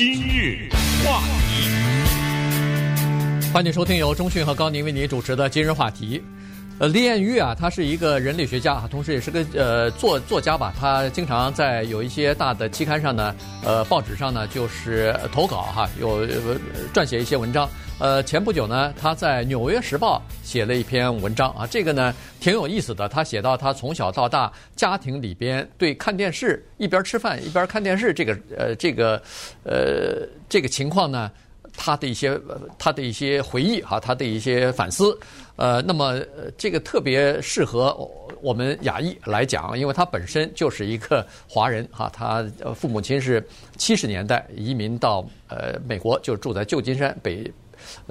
今日话题，欢迎收听由中讯和高宁为您主持的今日话题。呃，李艳玉啊，他是一个人类学家，同时也是个呃作作家吧。他经常在有一些大的期刊上呢，呃，报纸上呢，就是投稿哈，有撰写一些文章。呃，前不久呢，他在《纽约时报》写了一篇文章啊，这个呢挺有意思的。他写到他从小到大家庭里边对看电视一边吃饭一边看电视这个呃这个呃这个情况呢。他的一些他的一些回忆哈，他的一些反思，呃，那么这个特别适合我们亚裔来讲，因为他本身就是一个华人哈，他父母亲是七十年代移民到呃美国，就住在旧金山北，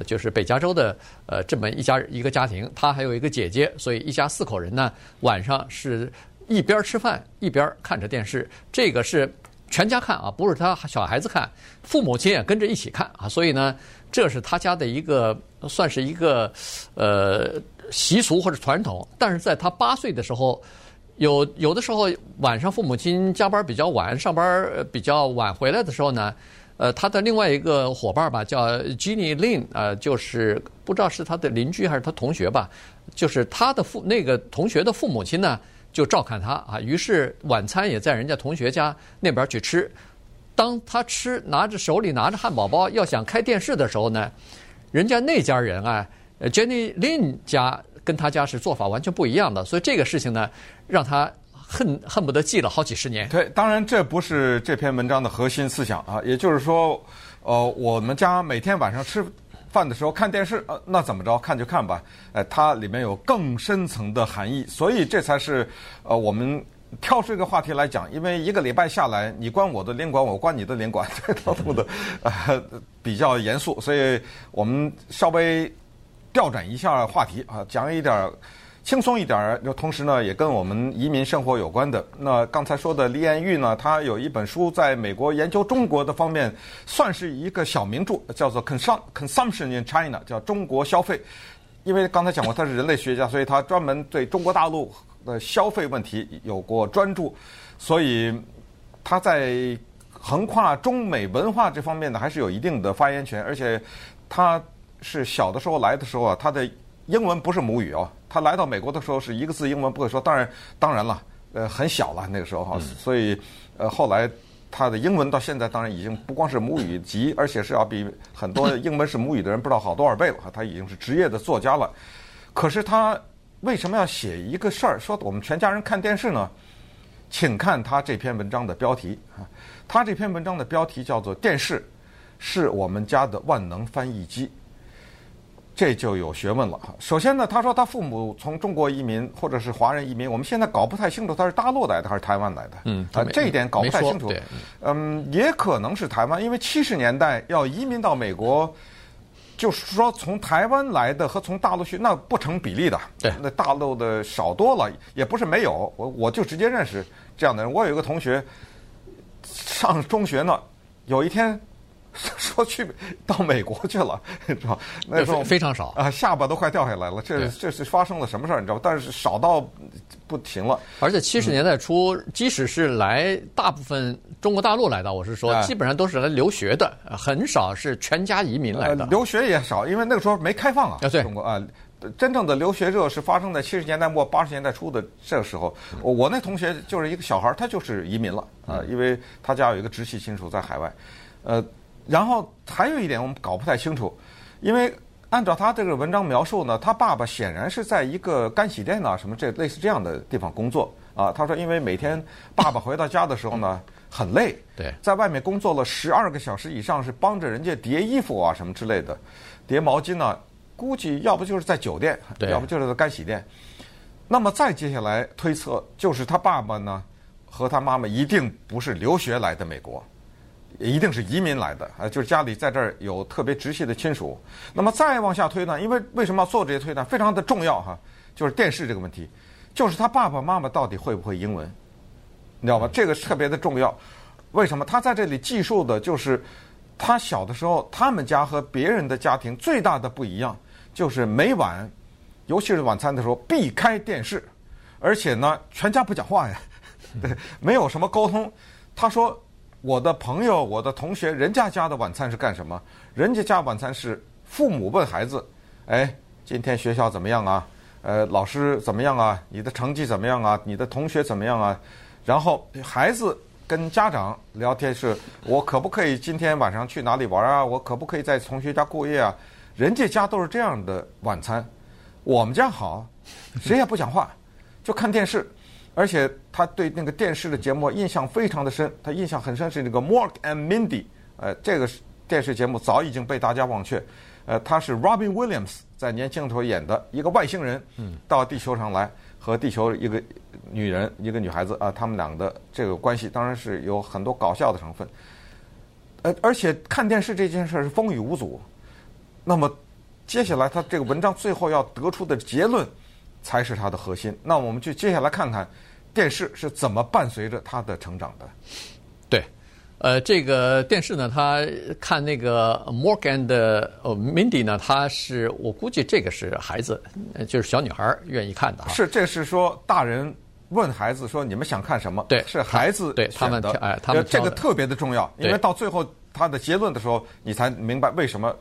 就是北加州的呃这么一家一个家庭，他还有一个姐姐，所以一家四口人呢，晚上是一边吃饭一边看着电视，这个是。全家看啊，不是他小孩子看，父母亲也跟着一起看啊，所以呢，这是他家的一个算是一个呃习俗或者传统。但是在他八岁的时候，有有的时候晚上父母亲加班比较晚，上班比较晚回来的时候呢，呃，他的另外一个伙伴吧，叫 Jenny Lin，呃，就是不知道是他的邻居还是他同学吧，就是他的父那个同学的父母亲呢。就照看他啊，于是晚餐也在人家同学家那边去吃。当他吃拿着手里拿着汉堡包要想开电视的时候呢，人家那家人啊，Jenny Lin 家跟他家是做法完全不一样的，所以这个事情呢，让他恨恨不得记了好几十年。对，当然这不是这篇文章的核心思想啊，也就是说，呃，我们家每天晚上吃。饭的时候看电视，呃，那怎么着？看就看吧。哎，它里面有更深层的含义，所以这才是呃我们挑这个话题来讲。因为一个礼拜下来，你关我的领馆，我关你的领馆，这套路的呃比较严肃，所以我们稍微调转一下话题啊，讲一点。轻松一点儿，就同时呢，也跟我们移民生活有关的。那刚才说的李彦玉呢，他有一本书在美国研究中国的方面，算是一个小名著，叫做《Consum Consumption in China》，叫中国消费。因为刚才讲过他是人类学家，所以他专门对中国大陆的消费问题有过专注，所以他在横跨中美文化这方面呢，还是有一定的发言权。而且他是小的时候来的时候啊，他的英文不是母语哦。他来到美国的时候是一个字英文不会说，当然当然了，呃，很小了那个时候哈，嗯、所以呃后来他的英文到现在当然已经不光是母语级，而且是要比很多英文是母语的人不知道好多少倍了哈，他已经是职业的作家了。可是他为什么要写一个事儿，说我们全家人看电视呢？请看他这篇文章的标题啊，他这篇文章的标题叫做《电视是我们家的万能翻译机》。这就有学问了。首先呢，他说他父母从中国移民或者是华人移民，我们现在搞不太清楚他是大陆来的还是台湾来的。嗯，啊，这一点搞不太清楚。嗯，也可能是台湾，因为七十年代要移民到美国，就是说从台湾来的和从大陆去那不成比例的。对，那大陆的少多了，也不是没有。我我就直接认识这样的人。我有一个同学上中学呢，有一天。说去到美国去了，你知道？那时候非常少啊，下巴都快掉下来了。这这是发生了什么事儿？你知道？但是少到不行了。而且七十年代初，嗯、即使是来大部分中国大陆来的，我是说，哎、基本上都是来留学的，很少是全家移民来的。呃、留学也少，因为那个时候没开放啊。啊对中国啊，真正的留学热是发生在七十年代末八十年代初的这个时候。嗯、我那同学就是一个小孩，他就是移民了啊，因为他家有一个直系亲属在海外，呃。然后还有一点我们搞不太清楚，因为按照他这个文章描述呢，他爸爸显然是在一个干洗店啊什么这类似这样的地方工作啊。他说，因为每天爸爸回到家的时候呢很累，对，在外面工作了十二个小时以上，是帮着人家叠衣服啊什么之类的，叠毛巾呢，估计要不就是在酒店，对，要不就是在干洗店。那么再接下来推测，就是他爸爸呢和他妈妈一定不是留学来的美国。也一定是移民来的啊，就是家里在这儿有特别直系的亲属。那么再往下推断，因为为什么要做这些推断，非常的重要哈，就是电视这个问题，就是他爸爸妈妈到底会不会英文，你知道吧？这个特别的重要。为什么他在这里记述的就是他小的时候，他们家和别人的家庭最大的不一样，就是每晚，尤其是晚餐的时候避开电视，而且呢，全家不讲话呀，对，没有什么沟通。他说。我的朋友、我的同学，人家家的晚餐是干什么？人家家晚餐是父母问孩子：“哎，今天学校怎么样啊？呃，老师怎么样啊？你的成绩怎么样啊？你的同学怎么样啊？”然后孩子跟家长聊天是：“我可不可以今天晚上去哪里玩啊？我可不可以在同学家过夜啊？”人家家都是这样的晚餐，我们家好，谁也不讲话，就看电视。而且他对那个电视的节目印象非常的深，他印象很深是那个 Mork and Mindy，呃，这个电视节目早已经被大家忘却。呃，他是 Robin Williams 在年轻的时候演的一个外星人，到地球上来和地球一个女人一个女孩子啊，他们俩的这个关系当然是有很多搞笑的成分。呃，而且看电视这件事是风雨无阻。那么接下来他这个文章最后要得出的结论才是他的核心。那我们就接下来看看。电视是怎么伴随着他的成长的？对，呃，这个电视呢，他看那个 Morgan 的呃 Mindy 呢，他是我估计这个是孩子，就是小女孩愿意看的。是，这是说大人问孩子说：“你们想看什么？”对，是孩子对他们哎，他们这个特别的重要，因为到最后他的结论的时候，你才明白为什么。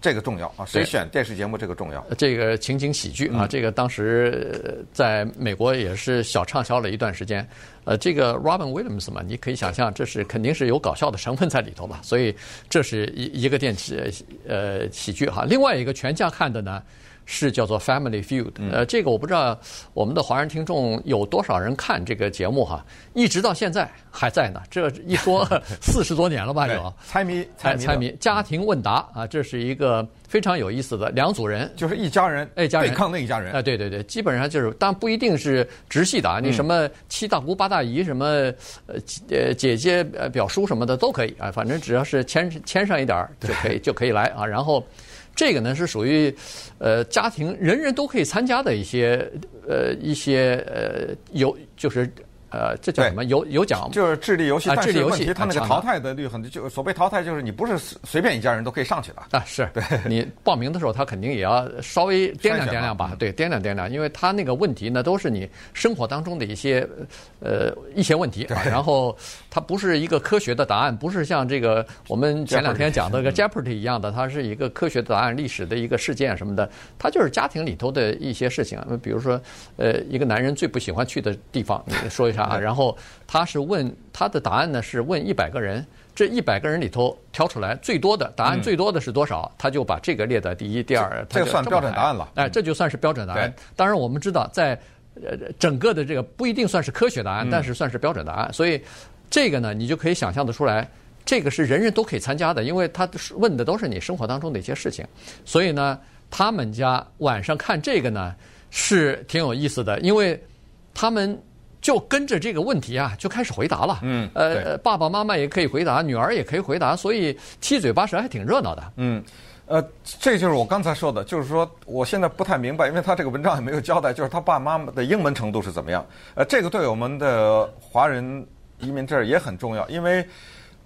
这个重要啊！谁选电视节目这个重要？这个情景喜剧啊，嗯、这个当时在美国也是小畅销了一段时间。呃，这个 Robin Williams 嘛，你可以想象，这是肯定是有搞笑的成分在里头吧？所以这是一一个电视呃喜剧哈。另外一个全家看的呢。是叫做 Family Feud，呃，这个我不知道我们的华人听众有多少人看这个节目哈，一直到现在还在呢。这一说 四十多年了吧？有。猜谜，猜猜谜，家庭问答啊，这是一个非常有意思的两组人，就是一家人，哎，家人。对抗那一家人，哎，对对对，基本上就是，但不一定是直系的啊，你什么七大姑八大姨，什么呃呃姐姐呃表叔什么的都可以啊，反正只要是牵牵上一点儿就可以就可以来啊，然后。这个呢是属于，呃，家庭人人都可以参加的一些，呃，一些呃有就是。呃，这叫什么？有有奖，就是智力游戏。啊，智力游戏，它那个淘汰的率很低。就所谓淘汰，就是你不是随便一家人都可以上去的啊。是，对 你报名的时候，他肯定也要稍微掂量掂量吧？对，掂量掂量，因为他那个问题呢，都是你生活当中的一些呃一些问题啊。然后它不是一个科学的答案，不是像这个我们前两天讲的这个 Jeopardy 一样的，它是一个科学的答案、历史的一个事件什么的。它就是家庭里头的一些事情。比如说，呃，一个男人最不喜欢去的地方，你说一下。啊，然后他是问他的答案呢，是问一百个人，这一百个人里头挑出来最多的答案最多的是多少，他就把这个列在第一、第二。这算标准答案了。哎，这就算是标准答案。当然，我们知道，在呃整个的这个不一定算是科学答案，但是算是标准答案。所以这个呢，你就可以想象得出来，这个是人人都可以参加的，因为他问的都是你生活当中的一些事情。所以呢，他们家晚上看这个呢是挺有意思的，因为他们。就跟着这个问题啊，就开始回答了。嗯，呃，爸爸妈妈也可以回答，女儿也可以回答，所以七嘴八舌还挺热闹的。嗯，呃，这就是我刚才说的，就是说我现在不太明白，因为他这个文章也没有交代，就是他爸妈妈的英文程度是怎么样。呃，这个对我们的华人移民这儿也很重要，因为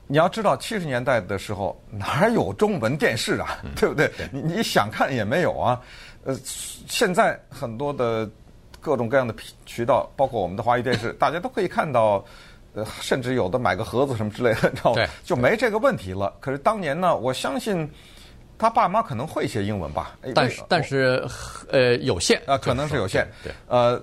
你要知道，七十年代的时候哪有中文电视啊，嗯、对不对？你你想看也没有啊。呃，现在很多的。各种各样的渠道，包括我们的华语电视，大家都可以看到，呃，甚至有的买个盒子什么之类的，你知道吗？就没这个问题了。可是当年呢，我相信他爸妈可能会一些英文吧，但是但是呃有限啊，可能是有限。对，呃，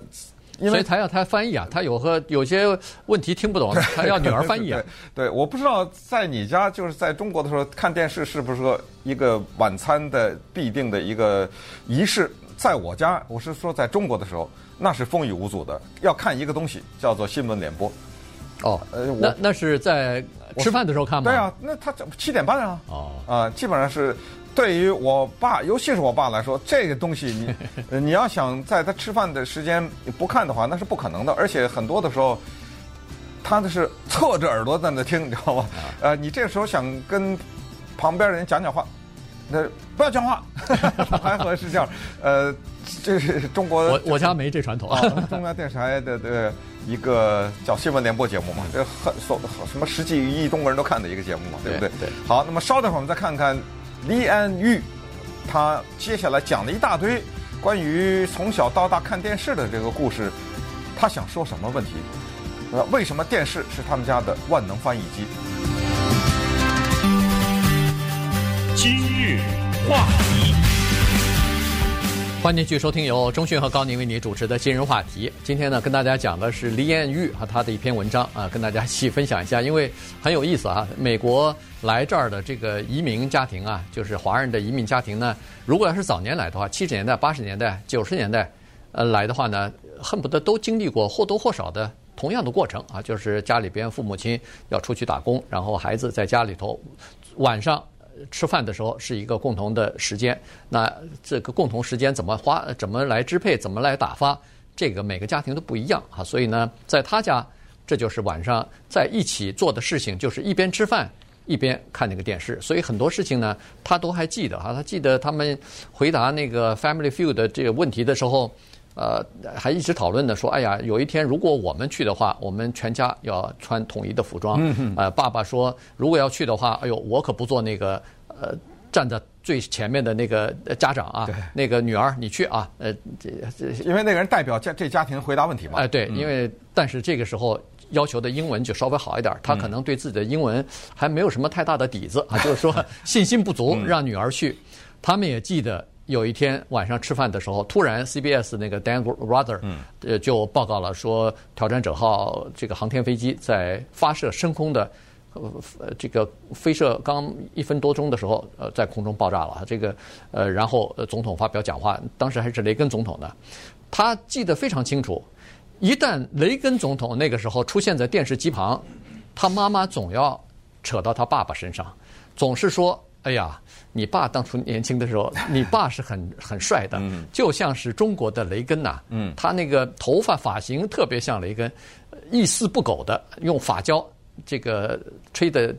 因为所以他要他翻译啊，他有和有些问题听不懂，他要女儿翻译啊。对，我不知道在你家就是在中国的时候看电视是不是说一个晚餐的必定的一个仪式？在我家，我是说在中国的时候。那是风雨无阻的，要看一个东西叫做新闻联播。哦，呃，那那是在吃饭的时候看吗？对啊，那他七点半啊。哦。啊，基本上是对于我爸，尤其是我爸来说，这个东西你 你要想在他吃饭的时间不看的话，那是不可能的。而且很多的时候，他那是侧着耳朵在那听，你知道吗？呃，你这时候想跟旁边的人讲讲话。那不要讲话，还合适这样。呃，这是中国，我我家没这传统啊。中央电视台的的一个叫新闻联播节目嘛，这很所什么十几亿中国人都看的一个节目嘛，对不对？对。好，那么稍等会儿我们再看看李安玉，他接下来讲了一大堆关于从小到大看电视的这个故事，他想说什么问题？呃，为什么电视是他们家的万能翻译机？话题欢迎继续收听由中讯和高宁为你主持的今日话题。今天呢，跟大家讲的是李彦玉和他的一篇文章啊，跟大家一起分享一下，因为很有意思啊。美国来这儿的这个移民家庭啊，就是华人的移民家庭呢，如果要是早年来的话，七十年代、八十年代、九十年代，呃，来的话呢，恨不得都经历过或多或少的同样的过程啊，就是家里边父母亲要出去打工，然后孩子在家里头晚上。吃饭的时候是一个共同的时间，那这个共同时间怎么花，怎么来支配，怎么来打发，这个每个家庭都不一样啊。所以呢，在他家，这就是晚上在一起做的事情，就是一边吃饭一边看那个电视。所以很多事情呢，他都还记得哈。他记得他们回答那个 Family Feud 的这个问题的时候。呃，还一直讨论的说，哎呀，有一天如果我们去的话，我们全家要穿统一的服装。呃，爸爸说，如果要去的话，哎呦，我可不做那个呃站在最前面的那个家长啊，那个女儿你去啊，呃，这这，因为那个人代表家这家庭回答问题嘛。哎，对，因为但是这个时候要求的英文就稍微好一点，他可能对自己的英文还没有什么太大的底子啊，就是说 信心不足，让女儿去。他们也记得。有一天晚上吃饭的时候，突然 CBS 那个 Dan Rather 呃就报告了说，挑战者号这个航天飞机在发射升空的呃这个飞射刚一分多钟的时候，呃在空中爆炸了。这个呃然后总统发表讲话，当时还是雷根总统呢，他记得非常清楚。一旦雷根总统那个时候出现在电视机旁，他妈妈总要扯到他爸爸身上，总是说。哎呀，你爸当初年轻的时候，你爸是很很帅的，就像是中国的雷根呐。嗯，他那个头发发型特别像雷根，一丝不苟的用发胶这个吹得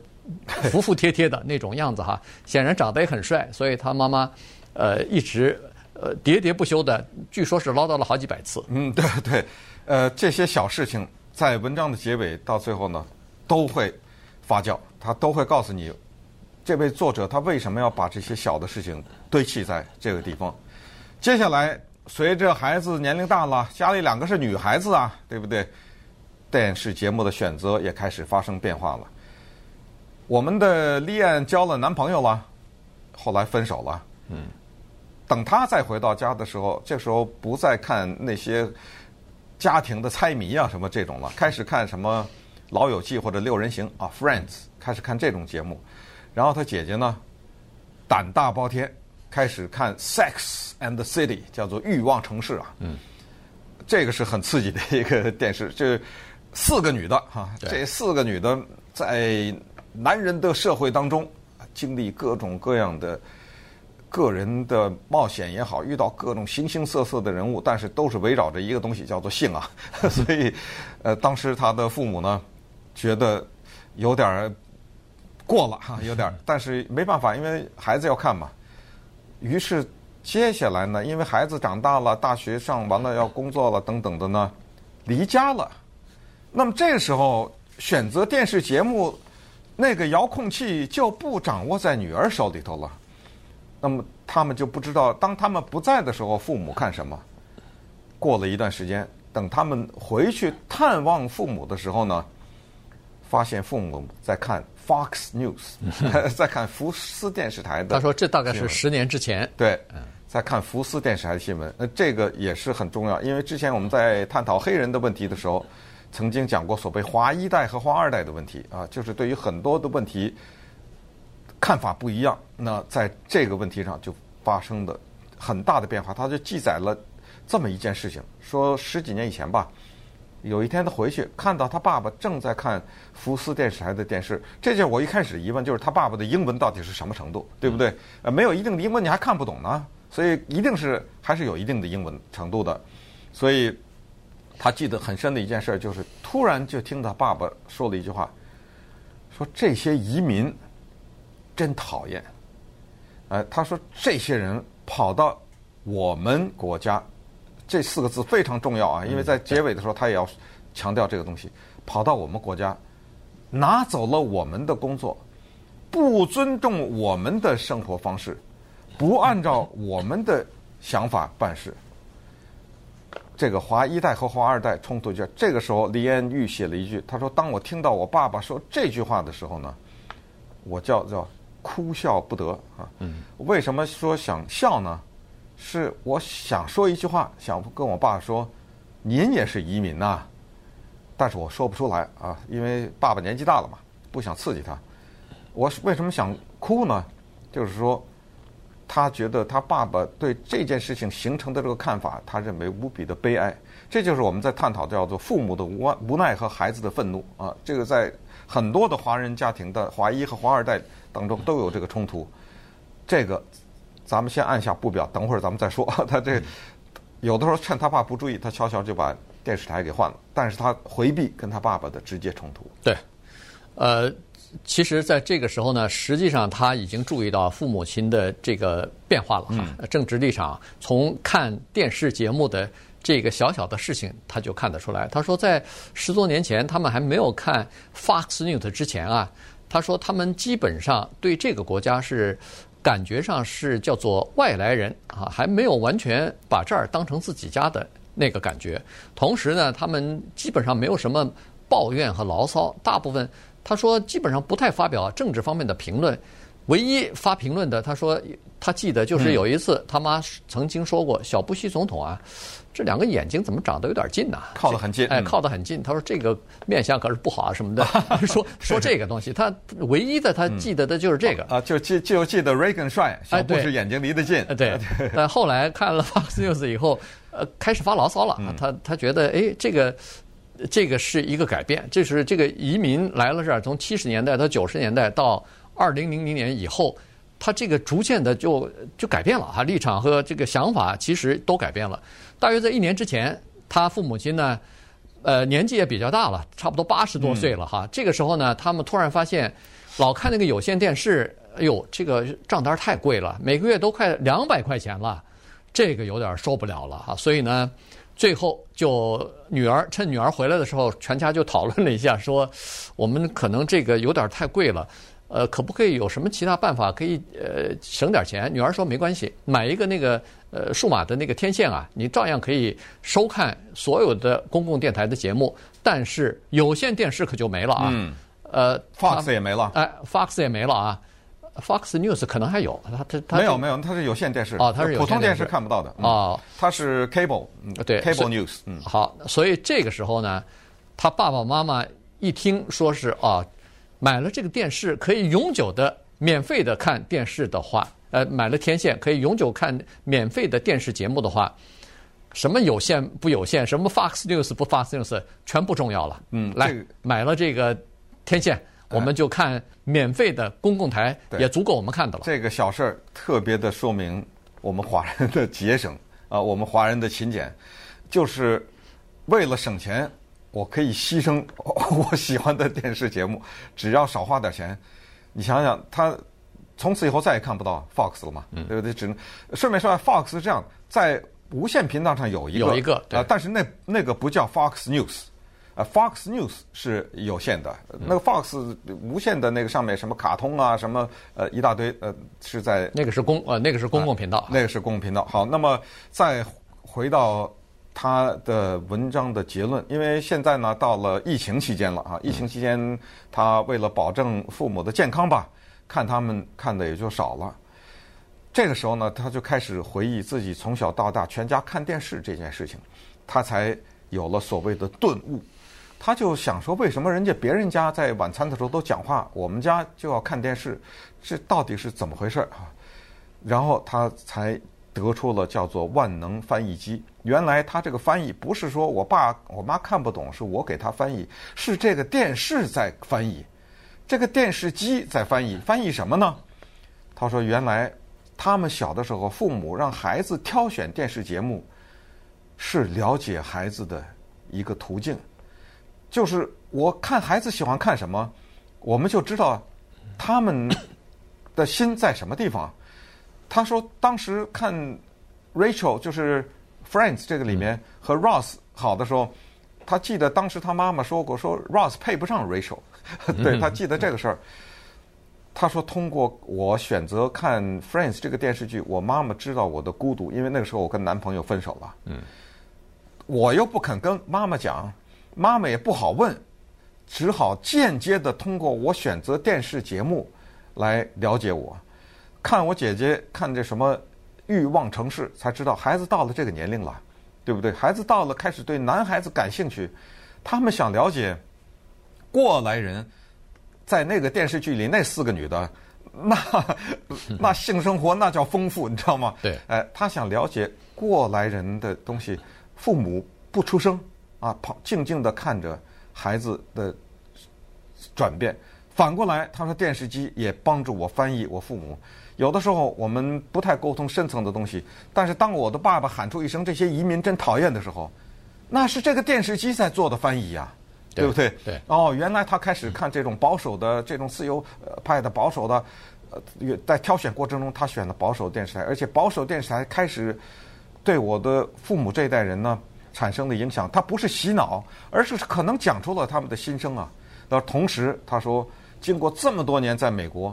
服服帖帖的 那种样子哈，显然长得也很帅，所以他妈妈呃一直呃喋喋不休的，据说是唠叨了好几百次。嗯，对对，呃，这些小事情在文章的结尾到最后呢，都会发酵，他都会告诉你。这位作者他为什么要把这些小的事情堆砌在这个地方？接下来，随着孩子年龄大了，家里两个是女孩子啊，对不对？电视节目的选择也开始发生变化了。我们的丽艳交了男朋友了，后来分手了。嗯。等他再回到家的时候，这时候不再看那些家庭的猜谜啊什么这种了，开始看什么《老友记》或者《六人行》啊，《Friends》，开始看这种节目。然后他姐姐呢，胆大包天，开始看《Sex and the City》，叫做《欲望城市》啊。嗯，这个是很刺激的一个电视，这四个女的哈，这四个女的在男人的社会当中经历各种各样的个人的冒险也好，遇到各种形形色色的人物，但是都是围绕着一个东西，叫做性啊。所以，呃，当时他的父母呢，觉得有点。过了哈，有点，但是没办法，因为孩子要看嘛。于是接下来呢，因为孩子长大了，大学上完了要工作了等等的呢，离家了。那么这个时候选择电视节目，那个遥控器就不掌握在女儿手里头了。那么他们就不知道，当他们不在的时候，父母看什么。过了一段时间，等他们回去探望父母的时候呢，发现父母在看。Fox News 在看福斯电视台的。他说：“这大概是十年之前。”对，在看福斯电视台的新闻。那这个也是很重要，因为之前我们在探讨黑人的问题的时候，曾经讲过所谓“华一代”和“华二代”的问题啊，就是对于很多的问题看法不一样。那在这个问题上就发生的很大的变化。他就记载了这么一件事情：说十几年以前吧。有一天他回去看到他爸爸正在看福斯电视台的电视，这就是我一开始疑问，就是他爸爸的英文到底是什么程度，对不对？呃，没有一定的英文你还看不懂呢，所以一定是还是有一定的英文程度的。所以他记得很深的一件事就是，突然就听到爸爸说了一句话，说这些移民真讨厌。呃，他说这些人跑到我们国家。这四个字非常重要啊，因为在结尾的时候，他也要强调这个东西。跑到我们国家，拿走了我们的工作，不尊重我们的生活方式，不按照我们的想法办事。这个华一代和华二代冲突就这个时候，李彦玉写了一句，他说：“当我听到我爸爸说这句话的时候呢，我叫叫哭笑不得啊。为什么说想笑呢？是我想说一句话，想跟我爸说，您也是移民呐、但是我说不出来啊，因为爸爸年纪大了嘛，不想刺激他。我为什么想哭呢？就是说。他觉得他爸爸对这件事情形成的这个看法，他认为无比的悲哀。这就是我们在探讨叫做父母的无无奈和孩子的愤怒啊。这个在很多的华人家庭的华一和华二代当中都有这个冲突。这个咱们先按下不表，等会儿咱们再说。他这有的时候趁他爸不注意，他悄悄就把电视台给换了。但是他回避跟他爸爸的直接冲突。对，呃。其实，在这个时候呢，实际上他已经注意到父母亲的这个变化了哈，政治立场，从看电视节目的这个小小的事情，他就看得出来。他说，在十多年前，他们还没有看 Fox News 之前啊，他说他们基本上对这个国家是感觉上是叫做外来人啊，还没有完全把这儿当成自己家的那个感觉。同时呢，他们基本上没有什么抱怨和牢骚，大部分。他说基本上不太发表政治方面的评论，唯一发评论的，他说他记得就是有一次他妈曾经说过，小布希总统啊，这两个眼睛怎么长得有点近呢？靠得很近，哎，靠得很近。他说这个面相可是不好啊什么的，说说这个东西，他唯一的他记得的就是这个啊，就记就记得 Reagan 帅，小布什眼睛离得近。对，但后来看了 Fox News 以后，呃，开始发牢骚了。他他觉得哎这个。这个是一个改变，这是这个移民来了这儿，从七十年代到九十年代到二零零零年以后，他这个逐渐的就就改变了哈，立场和这个想法其实都改变了。大约在一年之前，他父母亲呢，呃，年纪也比较大了，差不多八十多岁了哈。这个时候呢，他们突然发现，老看那个有线电视，哎呦，这个账单太贵了，每个月都快两百块钱了，这个有点受不了了哈。所以呢。最后，就女儿趁女儿回来的时候，全家就讨论了一下，说我们可能这个有点太贵了，呃，可不可以有什么其他办法可以呃省点钱？女儿说没关系，买一个那个呃数码的那个天线啊，你照样可以收看所有的公共电台的节目，但是有线电视可就没了啊。嗯。呃，Fox 也没了。哎，Fox 也没了啊。Fox News 可能还有，它它它没有没有，它是有线电视哦，它是普通电视看不到的哦，它是 cable，对，cable news，嗯，好，所以这个时候呢，他爸爸妈妈一听说是啊，买了这个电视可以永久的免费的看电视的话，呃，买了天线可以永久看免费的电视节目的话，什么有线不有线，什么 Fox News 不 Fox News，全不重要了，嗯，来买了这个天线。我们就看免费的公共台，也足够我们看的了。这个小事儿特别的说明我们华人的节省啊，我们华人的勤俭，就是为了省钱，我可以牺牲 我喜欢的电视节目，只要少花点钱。你想想，他从此以后再也看不到 Fox 了嘛？对不对？只能顺便说，Fox 是这样，在无线频道上有一个，有一个啊，但是那那个不叫 Fox News。啊，Fox News 是有限的，那个 Fox 无线的那个上面什么卡通啊，什么呃一大堆呃是在那个是公呃那个是公共频道，那个是公共频道。好，那么再回到他的文章的结论，因为现在呢到了疫情期间了啊，疫情期间他为了保证父母的健康吧，看他们看的也就少了。这个时候呢，他就开始回忆自己从小到大全家看电视这件事情，他才有了所谓的顿悟。他就想说，为什么人家别人家在晚餐的时候都讲话，我们家就要看电视，这到底是怎么回事啊？然后他才得出了叫做万能翻译机。原来他这个翻译不是说我爸我妈看不懂，是我给他翻译，是这个电视在翻译，这个电视机在翻译，翻译什么呢？他说，原来他们小的时候，父母让孩子挑选电视节目，是了解孩子的一个途径。就是我看孩子喜欢看什么，我们就知道他们的心在什么地方。他说当时看 Rachel 就是 Friends 这个里面和 Ross 好的时候，他记得当时他妈妈说过，说 Ross 配不上 Rachel，对，他记得这个事儿。他说通过我选择看 Friends 这个电视剧，我妈妈知道我的孤独，因为那个时候我跟男朋友分手了。嗯，我又不肯跟妈妈讲。妈妈也不好问，只好间接的通过我选择电视节目来了解我。看我姐姐看这什么欲望城市，才知道孩子到了这个年龄了，对不对？孩子到了开始对男孩子感兴趣，他们想了解过来人，在那个电视剧里那四个女的，那 那性生活那叫丰富，你知道吗？对，哎，他想了解过来人的东西，父母不出声啊，旁静静地看着孩子的转变。反过来，他说电视机也帮助我翻译我父母。有的时候我们不太沟通深层的东西，但是当我的爸爸喊出一声“这些移民真讨厌”的时候，那是这个电视机在做的翻译呀，对，对不对？对。哦，原来他开始看这种保守的、这种自由派的保守的，呃，在挑选过程中，他选了保守电视台，而且保守电视台开始对我的父母这一代人呢产生的影响，他不是洗脑，而是可能讲出了他们的心声啊。那同时他说。经过这么多年在美国，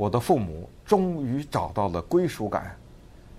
我的父母终于找到了归属感，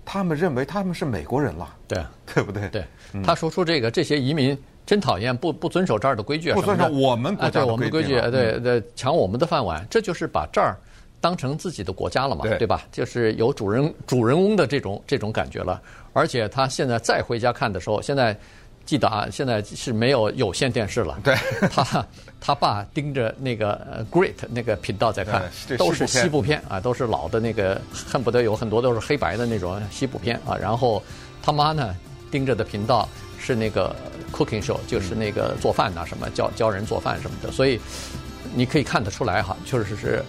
他们认为他们是美国人了，对，对不对？对，他说出这个这些移民真讨厌，不不遵守这儿的规矩，不遵守我们国家的规矩，对我们规矩，对对，抢我们的饭碗，这就是把这儿当成自己的国家了嘛，对吧？就是有主人主人翁的这种这种感觉了，而且他现在再回家看的时候，现在。记得啊，现在是没有有线电视了。对，他他爸盯着那个 Great 那个频道在看，都是西部片啊，都是老的那个，恨不得有很多都是黑白的那种西部片啊。然后他妈呢盯着的频道是那个 Cooking Show，就是那个做饭呐什么教教人做饭什么的。所以你可以看得出来哈，确实是。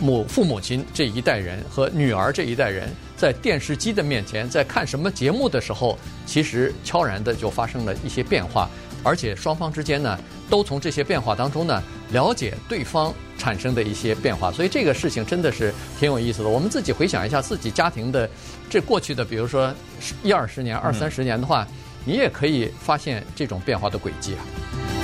母父母亲这一代人和女儿这一代人，在电视机的面前，在看什么节目的时候，其实悄然的就发生了一些变化，而且双方之间呢，都从这些变化当中呢，了解对方产生的一些变化，所以这个事情真的是挺有意思的。我们自己回想一下自己家庭的这过去的，比如说一二十年、二三十年的话，你也可以发现这种变化的轨迹啊。